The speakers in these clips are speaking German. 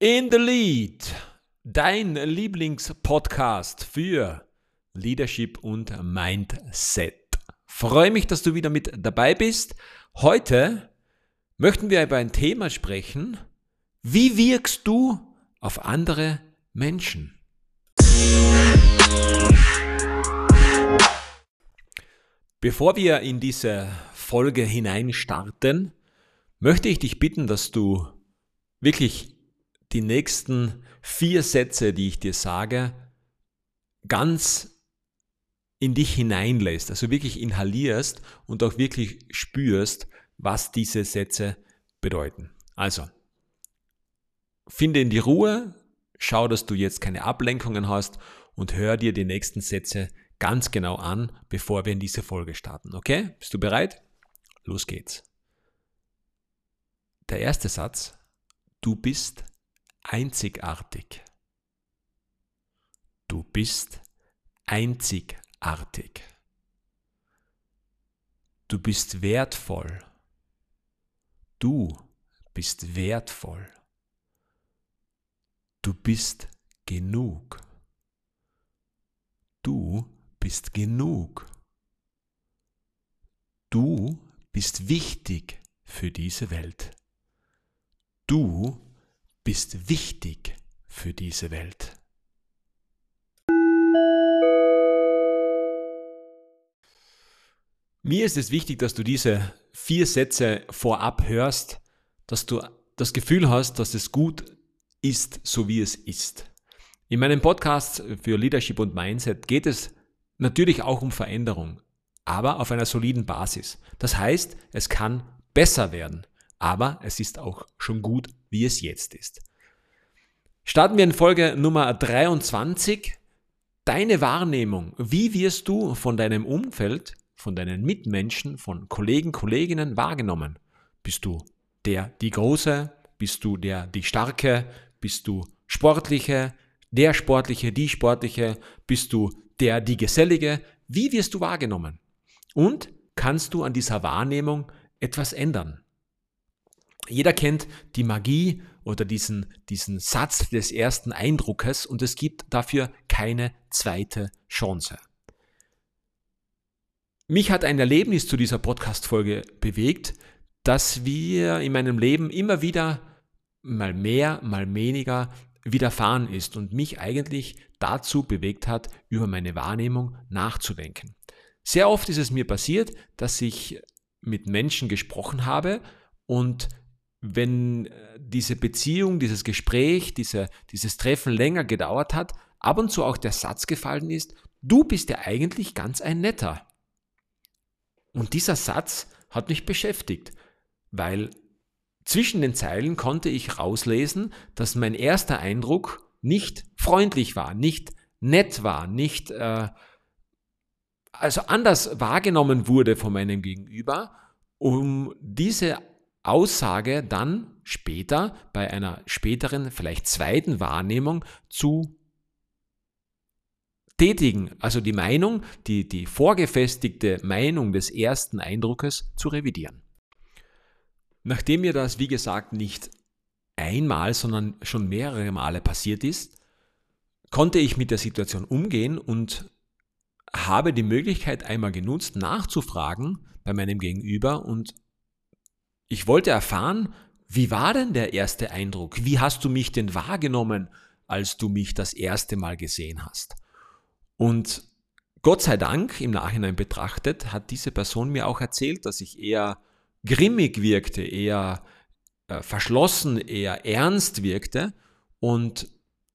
In the Lead, dein Lieblingspodcast für Leadership und Mindset. Freue mich, dass du wieder mit dabei bist. Heute möchten wir über ein Thema sprechen. Wie wirkst du auf andere Menschen? Bevor wir in diese Folge hineinstarten, möchte ich dich bitten, dass du wirklich die nächsten vier Sätze, die ich dir sage, ganz in dich hineinlässt, also wirklich inhalierst und auch wirklich spürst, was diese Sätze bedeuten. Also, finde in die Ruhe, schau, dass du jetzt keine Ablenkungen hast und hör dir die nächsten Sätze ganz genau an, bevor wir in diese Folge starten. Okay? Bist du bereit? Los geht's. Der erste Satz, du bist einzigartig. Du bist einzigartig. Du bist wertvoll. Du bist wertvoll. Du bist genug. Du bist genug. Du bist wichtig für diese Welt. Du bist wichtig für diese Welt. Mir ist es wichtig, dass du diese vier Sätze vorab hörst, dass du das Gefühl hast, dass es gut ist, so wie es ist. In meinem Podcast für Leadership und Mindset geht es natürlich auch um Veränderung, aber auf einer soliden Basis. Das heißt, es kann besser werden aber es ist auch schon gut, wie es jetzt ist. Starten wir in Folge Nummer 23. Deine Wahrnehmung. Wie wirst du von deinem Umfeld, von deinen Mitmenschen, von Kollegen, Kolleginnen wahrgenommen? Bist du der, die Große? Bist du der, die Starke? Bist du Sportliche? Der Sportliche, die Sportliche? Bist du der, die Gesellige? Wie wirst du wahrgenommen? Und kannst du an dieser Wahrnehmung etwas ändern? Jeder kennt die Magie oder diesen, diesen Satz des ersten Eindruckes und es gibt dafür keine zweite Chance. Mich hat ein Erlebnis zu dieser Podcast-Folge bewegt, dass wir in meinem Leben immer wieder mal mehr, mal weniger widerfahren ist und mich eigentlich dazu bewegt hat, über meine Wahrnehmung nachzudenken. Sehr oft ist es mir passiert, dass ich mit Menschen gesprochen habe und wenn äh, diese Beziehung, dieses Gespräch, diese, dieses Treffen länger gedauert hat, ab und zu auch der Satz gefallen ist, du bist ja eigentlich ganz ein netter. Und dieser Satz hat mich beschäftigt, weil zwischen den Zeilen konnte ich rauslesen, dass mein erster Eindruck nicht freundlich war, nicht nett war, nicht äh, also anders wahrgenommen wurde von meinem Gegenüber, um diese Aussage dann später bei einer späteren, vielleicht zweiten Wahrnehmung zu tätigen, also die Meinung, die, die vorgefestigte Meinung des ersten Eindruckes zu revidieren. Nachdem mir das, wie gesagt, nicht einmal, sondern schon mehrere Male passiert ist, konnte ich mit der Situation umgehen und habe die Möglichkeit einmal genutzt, nachzufragen bei meinem Gegenüber und ich wollte erfahren, wie war denn der erste Eindruck? Wie hast du mich denn wahrgenommen, als du mich das erste Mal gesehen hast? Und Gott sei Dank, im Nachhinein betrachtet, hat diese Person mir auch erzählt, dass ich eher grimmig wirkte, eher äh, verschlossen, eher ernst wirkte und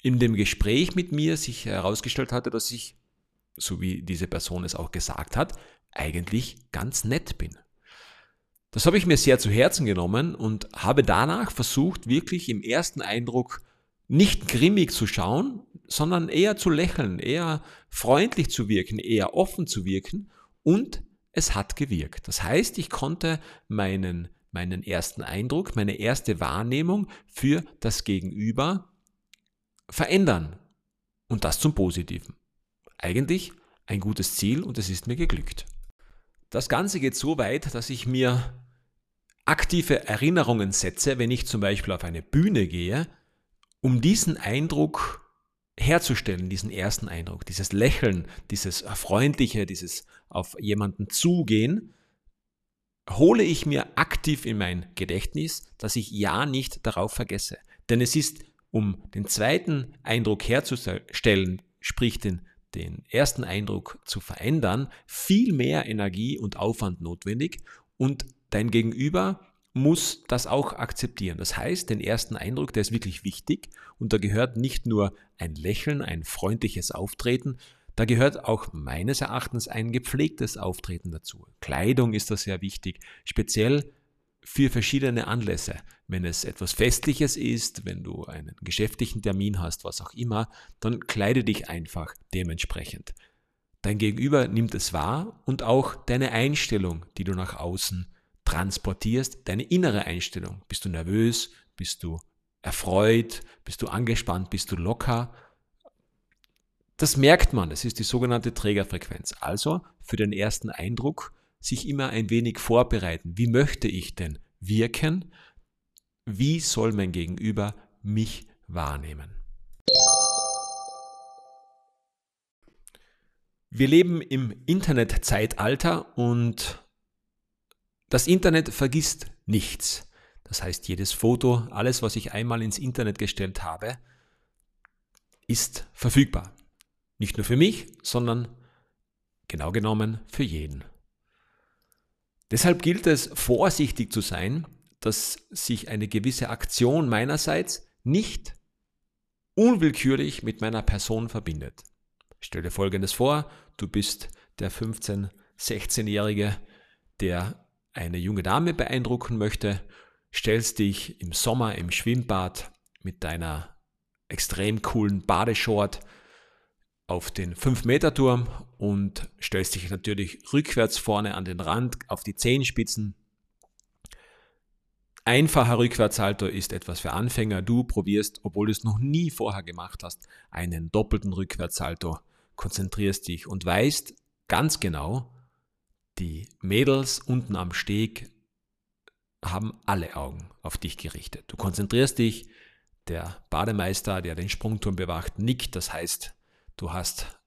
in dem Gespräch mit mir sich herausgestellt hatte, dass ich, so wie diese Person es auch gesagt hat, eigentlich ganz nett bin. Das habe ich mir sehr zu Herzen genommen und habe danach versucht, wirklich im ersten Eindruck nicht grimmig zu schauen, sondern eher zu lächeln, eher freundlich zu wirken, eher offen zu wirken und es hat gewirkt. Das heißt, ich konnte meinen, meinen ersten Eindruck, meine erste Wahrnehmung für das Gegenüber verändern und das zum Positiven. Eigentlich ein gutes Ziel und es ist mir geglückt. Das Ganze geht so weit, dass ich mir aktive Erinnerungen setze, wenn ich zum Beispiel auf eine Bühne gehe um diesen Eindruck herzustellen, diesen ersten Eindruck, dieses Lächeln, dieses Freundliche, dieses auf jemanden zugehen, hole ich mir aktiv in mein Gedächtnis, dass ich ja nicht darauf vergesse. Denn es ist, um den zweiten Eindruck herzustellen, sprich den, den ersten Eindruck zu verändern, viel mehr Energie und Aufwand notwendig und dein Gegenüber muss das auch akzeptieren. Das heißt, den ersten Eindruck, der ist wirklich wichtig und da gehört nicht nur ein Lächeln, ein freundliches Auftreten, da gehört auch meines Erachtens ein gepflegtes Auftreten dazu. Kleidung ist da sehr wichtig, speziell für verschiedene Anlässe. Wenn es etwas Festliches ist, wenn du einen geschäftlichen Termin hast, was auch immer, dann kleide dich einfach dementsprechend. Dein Gegenüber nimmt es wahr und auch deine Einstellung, die du nach außen transportierst, deine innere Einstellung. Bist du nervös? Bist du erfreut? Bist du angespannt? Bist du locker? Das merkt man, das ist die sogenannte Trägerfrequenz. Also für den ersten Eindruck sich immer ein wenig vorbereiten. Wie möchte ich denn wirken? Wie soll mein Gegenüber mich wahrnehmen? Wir leben im Internetzeitalter und das Internet vergisst nichts. Das heißt, jedes Foto, alles, was ich einmal ins Internet gestellt habe, ist verfügbar. Nicht nur für mich, sondern genau genommen für jeden. Deshalb gilt es, vorsichtig zu sein, dass sich eine gewisse Aktion meinerseits nicht unwillkürlich mit meiner Person verbindet. stell dir Folgendes vor, du bist der 15-, 16-Jährige, der eine junge Dame beeindrucken möchte, stellst dich im Sommer im Schwimmbad mit deiner extrem coolen Badeshort auf den 5-Meter-Turm und stellst dich natürlich rückwärts vorne an den Rand auf die Zehenspitzen. Einfacher Rückwärtssalto ist etwas für Anfänger. Du probierst, obwohl du es noch nie vorher gemacht hast, einen doppelten Rückwärtssalto, konzentrierst dich und weißt ganz genau, die Mädels unten am Steg haben alle Augen auf dich gerichtet. Du konzentrierst dich, der Bademeister, der den Sprungturm bewacht, nickt, das heißt, du hast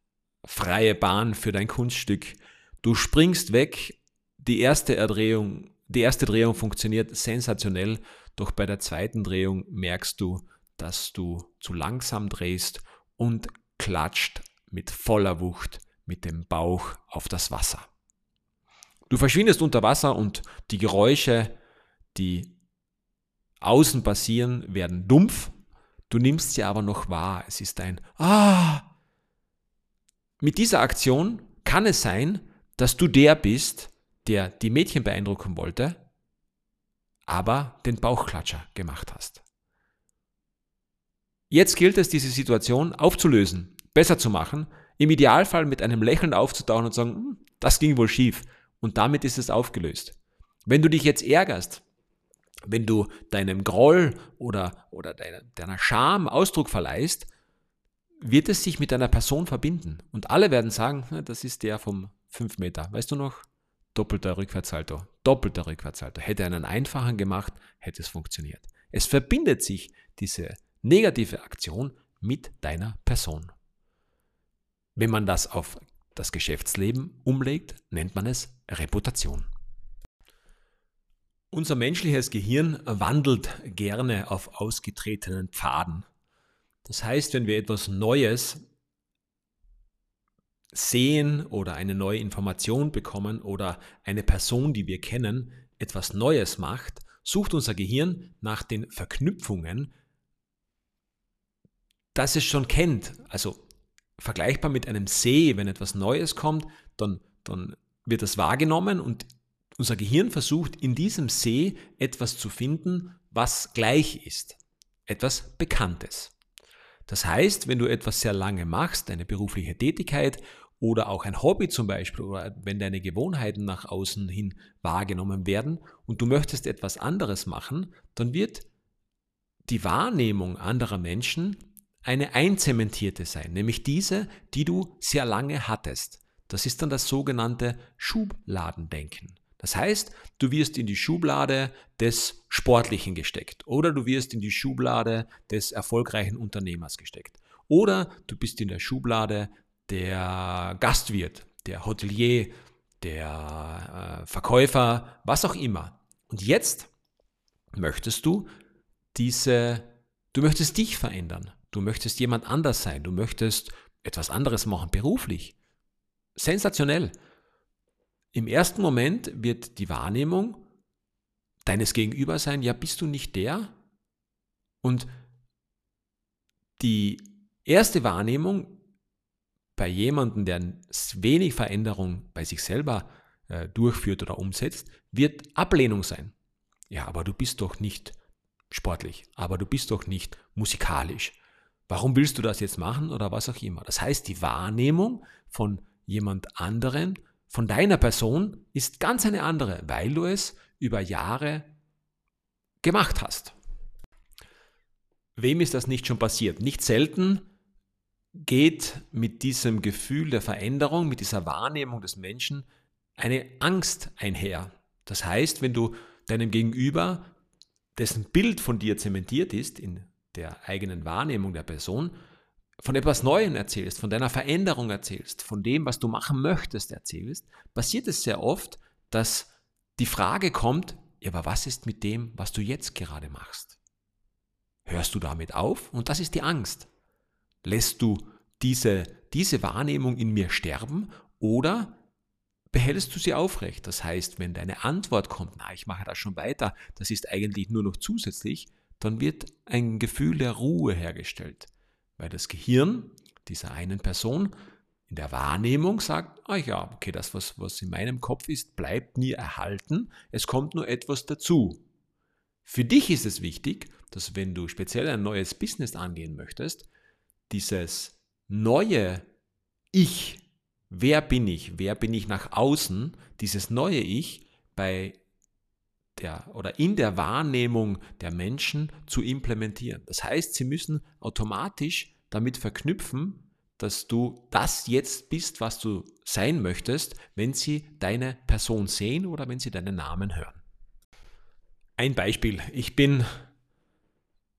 freie Bahn für dein Kunststück. Du springst weg, die erste Erdrehung, die erste Drehung funktioniert sensationell, doch bei der zweiten Drehung merkst du, dass du zu langsam drehst und klatscht mit voller Wucht mit dem Bauch auf das Wasser. Du verschwindest unter Wasser und die Geräusche, die außen passieren, werden dumpf. Du nimmst sie aber noch wahr. Es ist ein Ah. Mit dieser Aktion kann es sein, dass du der bist, der die Mädchen beeindrucken wollte, aber den Bauchklatscher gemacht hast. Jetzt gilt es, diese Situation aufzulösen, besser zu machen, im Idealfall mit einem Lächeln aufzutauchen und zu sagen, hm, das ging wohl schief und damit ist es aufgelöst. Wenn du dich jetzt ärgerst, wenn du deinem Groll oder, oder deiner, deiner Scham Ausdruck verleihst, wird es sich mit deiner Person verbinden. Und alle werden sagen, das ist der vom 5 Meter. Weißt du noch? Doppelter Rückwärtssalto. Doppelter Rückwärtssalto. Hätte einen einfachen gemacht, hätte es funktioniert. Es verbindet sich diese negative Aktion mit deiner Person. Wenn man das auf das Geschäftsleben umlegt, nennt man es Reputation. Unser menschliches Gehirn wandelt gerne auf ausgetretenen Pfaden. Das heißt, wenn wir etwas Neues sehen oder eine neue Information bekommen oder eine Person, die wir kennen, etwas Neues macht, sucht unser Gehirn nach den Verknüpfungen, das es schon kennt. Also vergleichbar mit einem See, wenn etwas Neues kommt, dann, dann wird das wahrgenommen und unser Gehirn versucht in diesem See etwas zu finden, was gleich ist, etwas Bekanntes. Das heißt, wenn du etwas sehr lange machst, eine berufliche Tätigkeit oder auch ein Hobby zum Beispiel, oder wenn deine Gewohnheiten nach außen hin wahrgenommen werden und du möchtest etwas anderes machen, dann wird die Wahrnehmung anderer Menschen eine einzementierte sein, nämlich diese, die du sehr lange hattest. Das ist dann das sogenannte Schubladendenken. Das heißt, du wirst in die Schublade des Sportlichen gesteckt oder du wirst in die Schublade des erfolgreichen Unternehmers gesteckt oder du bist in der Schublade der Gastwirt, der Hotelier, der äh, Verkäufer, was auch immer. Und jetzt möchtest du diese, du möchtest dich verändern, du möchtest jemand anders sein, du möchtest etwas anderes machen, beruflich. Sensationell. Im ersten Moment wird die Wahrnehmung deines Gegenüber sein, ja, bist du nicht der? Und die erste Wahrnehmung bei jemandem, der wenig Veränderung bei sich selber äh, durchführt oder umsetzt, wird Ablehnung sein. Ja, aber du bist doch nicht sportlich, aber du bist doch nicht musikalisch. Warum willst du das jetzt machen oder was auch immer? Das heißt, die Wahrnehmung von jemand anderen von deiner Person ist ganz eine andere, weil du es über Jahre gemacht hast. Wem ist das nicht schon passiert? Nicht selten geht mit diesem Gefühl der Veränderung, mit dieser Wahrnehmung des Menschen eine Angst einher. Das heißt, wenn du deinem Gegenüber, dessen Bild von dir zementiert ist in der eigenen Wahrnehmung der Person, von etwas Neuem erzählst, von deiner Veränderung erzählst, von dem, was du machen möchtest, erzählst, passiert es sehr oft, dass die Frage kommt, ja, aber was ist mit dem, was du jetzt gerade machst? Hörst du damit auf? Und das ist die Angst. Lässt du diese, diese Wahrnehmung in mir sterben oder behältst du sie aufrecht? Das heißt, wenn deine Antwort kommt, na, ich mache das schon weiter, das ist eigentlich nur noch zusätzlich, dann wird ein Gefühl der Ruhe hergestellt weil das Gehirn dieser einen Person in der Wahrnehmung sagt, ah ja, okay, das, was, was in meinem Kopf ist, bleibt nie erhalten, es kommt nur etwas dazu. Für dich ist es wichtig, dass wenn du speziell ein neues Business angehen möchtest, dieses neue Ich, wer bin ich, wer bin ich nach außen, dieses neue Ich bei der oder in der Wahrnehmung der Menschen zu implementieren. Das heißt, sie müssen automatisch damit verknüpfen, dass du das jetzt bist, was du sein möchtest, wenn sie deine Person sehen oder wenn sie deinen Namen hören. Ein Beispiel. Ich bin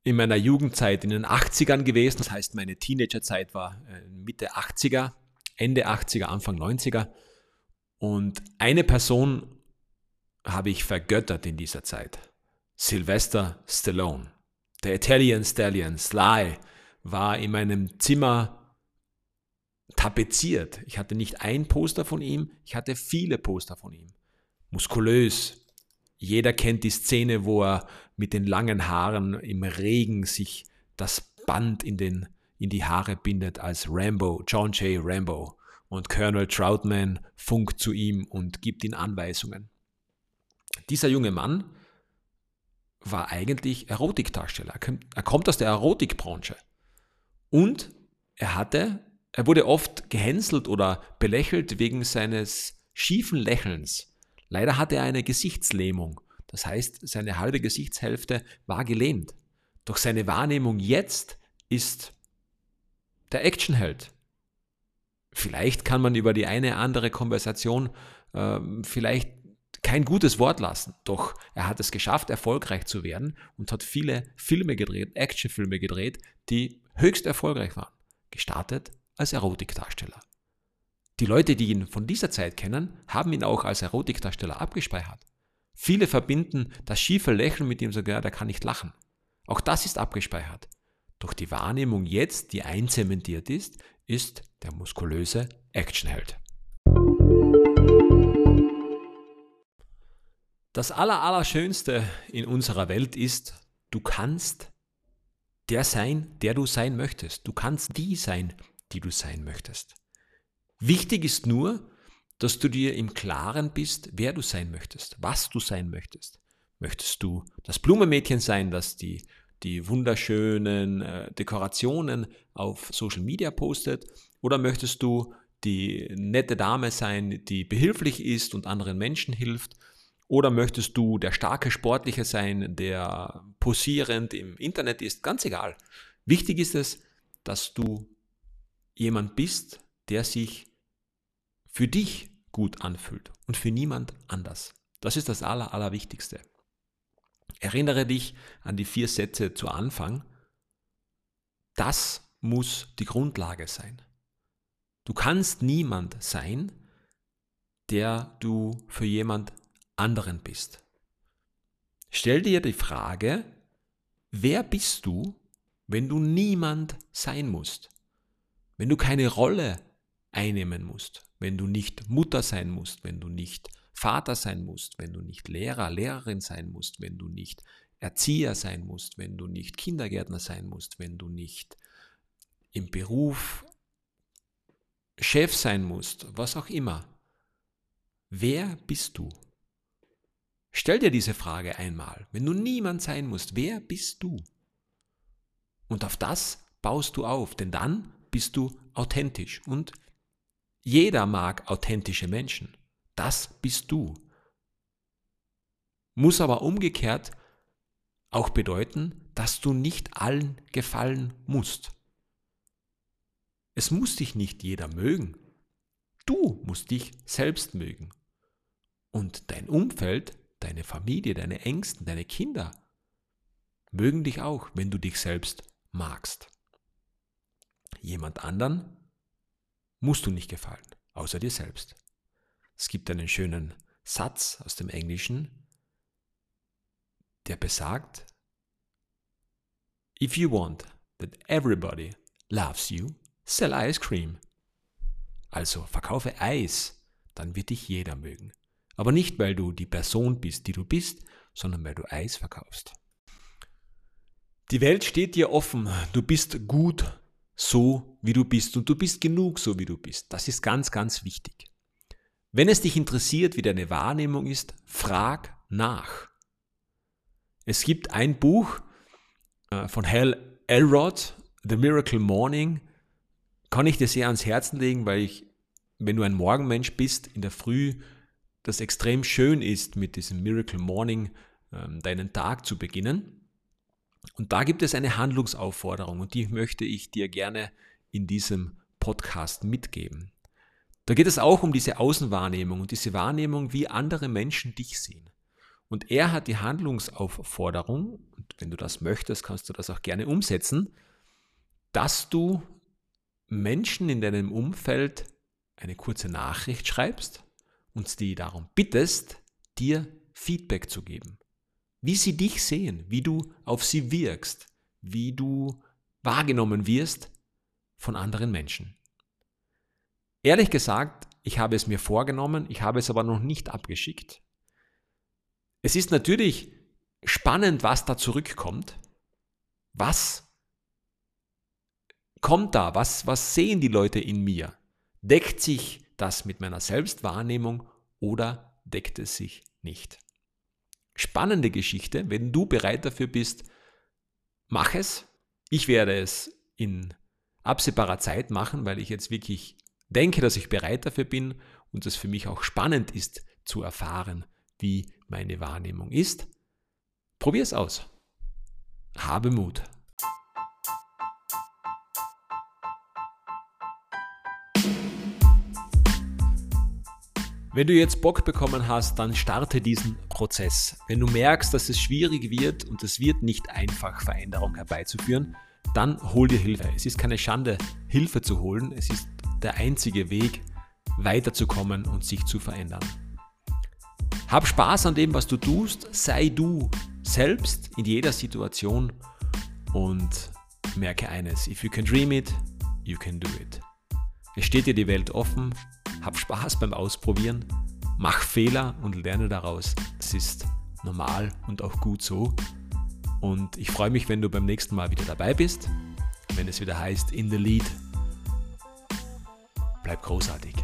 in meiner Jugendzeit in den 80ern gewesen, das heißt meine Teenagerzeit war äh, Mitte 80er, Ende 80er, Anfang 90er. Und eine Person habe ich vergöttert in dieser Zeit. Sylvester Stallone. Der Italian Stallion Sly war in meinem Zimmer tapeziert. Ich hatte nicht ein Poster von ihm, ich hatte viele Poster von ihm. Muskulös. Jeder kennt die Szene, wo er mit den langen Haaren im Regen sich das Band in, den, in die Haare bindet als Rambo, John J. Rambo. Und Colonel Troutman funkt zu ihm und gibt ihm Anweisungen. Dieser junge Mann war eigentlich Erotikdarsteller. Er kommt aus der Erotikbranche. Und er hatte, er wurde oft gehänselt oder belächelt wegen seines schiefen Lächelns. Leider hatte er eine Gesichtslähmung. Das heißt, seine halbe Gesichtshälfte war gelähmt. Doch seine Wahrnehmung jetzt ist der Actionheld. Vielleicht kann man über die eine andere Konversation äh, vielleicht kein gutes Wort lassen. Doch er hat es geschafft, erfolgreich zu werden und hat viele Filme gedreht, Actionfilme gedreht, die höchst erfolgreich waren. Gestartet als Erotikdarsteller. Die Leute, die ihn von dieser Zeit kennen, haben ihn auch als Erotikdarsteller abgespeichert. Viele verbinden das schiefe Lächeln mit ihm sogar, der kann nicht lachen. Auch das ist abgespeichert. Doch die Wahrnehmung jetzt, die einzementiert ist, ist der muskulöse Actionheld. Das Allerallerschönste in unserer Welt ist, du kannst der sein, der du sein möchtest. Du kannst die sein, die du sein möchtest. Wichtig ist nur, dass du dir im Klaren bist, wer du sein möchtest, was du sein möchtest. Möchtest du das Blumenmädchen sein, das die, die wunderschönen äh, Dekorationen auf Social Media postet? Oder möchtest du die nette Dame sein, die behilflich ist und anderen Menschen hilft? Oder möchtest du der starke Sportliche sein, der posierend im Internet ist? Ganz egal. Wichtig ist es, dass du jemand bist, der sich für dich gut anfühlt und für niemand anders. Das ist das Aller, Allerwichtigste. Erinnere dich an die vier Sätze zu Anfang. Das muss die Grundlage sein. Du kannst niemand sein, der du für jemand anderen bist. Stell dir die Frage, wer bist du, wenn du niemand sein musst? Wenn du keine Rolle einnehmen musst, wenn du nicht Mutter sein musst, wenn du nicht Vater sein musst, wenn du nicht Lehrer, Lehrerin sein musst, wenn du nicht Erzieher sein musst, wenn du nicht Kindergärtner sein musst, wenn du nicht im Beruf Chef sein musst, was auch immer. Wer bist du? Stell dir diese Frage einmal. Wenn du niemand sein musst, wer bist du? Und auf das baust du auf, denn dann bist du authentisch. Und jeder mag authentische Menschen. Das bist du. Muss aber umgekehrt auch bedeuten, dass du nicht allen gefallen musst. Es muss dich nicht jeder mögen. Du musst dich selbst mögen. Und dein Umfeld, deine Familie, deine Ängsten, deine Kinder mögen dich auch, wenn du dich selbst magst. Jemand anderen musst du nicht gefallen, außer dir selbst. Es gibt einen schönen Satz aus dem Englischen, der besagt, If you want that everybody loves you, sell ice cream. Also verkaufe Eis, dann wird dich jeder mögen. Aber nicht, weil du die Person bist, die du bist, sondern weil du Eis verkaufst. Die Welt steht dir offen. Du bist gut so, wie du bist und du bist genug so, wie du bist. Das ist ganz, ganz wichtig. Wenn es dich interessiert, wie deine Wahrnehmung ist, frag nach. Es gibt ein Buch äh, von Hal Elrod, The Miracle Morning, kann ich dir sehr ans Herzen legen, weil ich, wenn du ein Morgenmensch bist, in der Früh das extrem schön ist, mit diesem Miracle Morning ähm, deinen Tag zu beginnen. Und da gibt es eine Handlungsaufforderung und die möchte ich dir gerne in diesem Podcast mitgeben. Da geht es auch um diese Außenwahrnehmung und diese Wahrnehmung, wie andere Menschen dich sehen. Und er hat die Handlungsaufforderung, und wenn du das möchtest, kannst du das auch gerne umsetzen, dass du Menschen in deinem Umfeld eine kurze Nachricht schreibst und die darum bittest, dir Feedback zu geben. Wie sie dich sehen, wie du auf sie wirkst, wie du wahrgenommen wirst von anderen Menschen. Ehrlich gesagt, ich habe es mir vorgenommen, ich habe es aber noch nicht abgeschickt. Es ist natürlich spannend, was da zurückkommt. Was kommt da? Was, was sehen die Leute in mir? Deckt sich das mit meiner Selbstwahrnehmung oder deckt es sich nicht? Spannende Geschichte. Wenn du bereit dafür bist, mach es. Ich werde es in absehbarer Zeit machen, weil ich jetzt wirklich denke, dass ich bereit dafür bin und es für mich auch spannend ist zu erfahren, wie meine Wahrnehmung ist. Probier es aus. Habe Mut. Wenn du jetzt Bock bekommen hast, dann starte diesen Prozess. Wenn du merkst, dass es schwierig wird und es wird nicht einfach, Veränderung herbeizuführen, dann hol dir Hilfe. Es ist keine Schande, Hilfe zu holen. Es ist der einzige Weg, weiterzukommen und sich zu verändern. Hab Spaß an dem, was du tust. Sei du selbst in jeder Situation und merke eines: If you can dream it, you can do it. Es steht dir die Welt offen hab Spaß beim Ausprobieren, mach Fehler und lerne daraus. Das ist normal und auch gut so. Und ich freue mich, wenn du beim nächsten Mal wieder dabei bist, wenn es wieder heißt In the Lead. Bleib großartig.